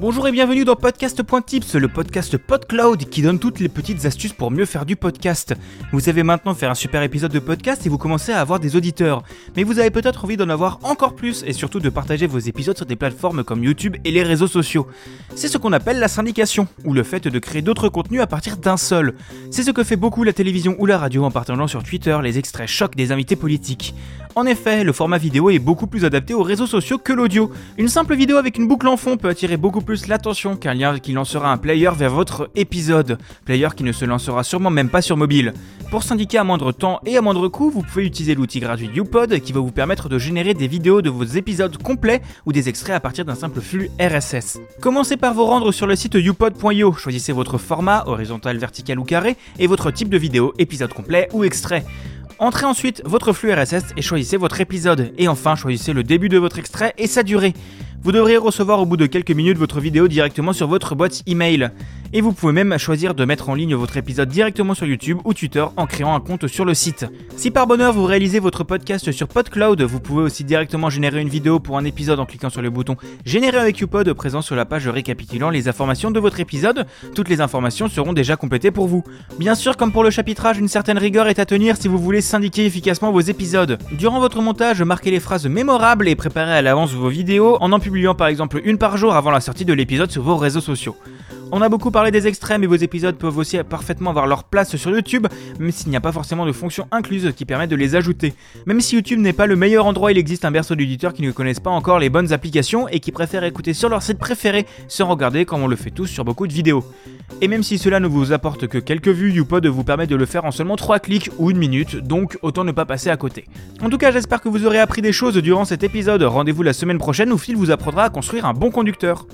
Bonjour et bienvenue dans Podcast.tips, le podcast PodCloud qui donne toutes les petites astuces pour mieux faire du podcast. Vous savez maintenant faire un super épisode de podcast et vous commencez à avoir des auditeurs. Mais vous avez peut-être envie d'en avoir encore plus et surtout de partager vos épisodes sur des plateformes comme YouTube et les réseaux sociaux. C'est ce qu'on appelle la syndication, ou le fait de créer d'autres contenus à partir d'un seul. C'est ce que fait beaucoup la télévision ou la radio en partageant sur Twitter les extraits chocs des invités politiques. En effet, le format vidéo est beaucoup plus adapté aux réseaux sociaux que l'audio. Une simple vidéo avec une boucle en fond peut attirer beaucoup plus l'attention qu'un lien qui lancera un player vers votre épisode. Player qui ne se lancera sûrement même pas sur mobile. Pour syndiquer à moindre temps et à moindre coût, vous pouvez utiliser l'outil gratuit YouPod qui va vous permettre de générer des vidéos de vos épisodes complets ou des extraits à partir d'un simple flux RSS. Commencez par vous rendre sur le site youpod.io, choisissez votre format, horizontal, vertical ou carré, et votre type de vidéo, épisode complet ou extrait. Entrez ensuite votre flux RSS et choisissez votre épisode. Et enfin, choisissez le début de votre extrait et sa durée. Vous devriez recevoir au bout de quelques minutes votre vidéo directement sur votre boîte email. Et vous pouvez même choisir de mettre en ligne votre épisode directement sur YouTube ou Twitter en créant un compte sur le site. Si par bonheur vous réalisez votre podcast sur PodCloud, vous pouvez aussi directement générer une vidéo pour un épisode en cliquant sur le bouton Générer avec YouPod présent sur la page récapitulant les informations de votre épisode. Toutes les informations seront déjà complétées pour vous. Bien sûr, comme pour le chapitrage, une certaine rigueur est à tenir si vous voulez syndiquer efficacement vos épisodes. Durant votre montage, marquez les phrases mémorables et préparez à l'avance vos vidéos en en publiant par exemple une par jour avant la sortie de l'épisode sur vos réseaux sociaux. On a beaucoup parlé des extrêmes et vos épisodes peuvent aussi parfaitement avoir leur place sur YouTube, même s'il n'y a pas forcément de fonction incluse qui permet de les ajouter. Même si YouTube n'est pas le meilleur endroit, il existe un berceau d'auditeurs qui ne connaissent pas encore les bonnes applications et qui préfèrent écouter sur leur site préféré sans regarder comme on le fait tous sur beaucoup de vidéos. Et même si cela ne vous apporte que quelques vues, YouPod vous permet de le faire en seulement 3 clics ou une minute, donc autant ne pas passer à côté. En tout cas, j'espère que vous aurez appris des choses durant cet épisode. Rendez-vous la semaine prochaine où Phil vous apprendra à construire un bon conducteur.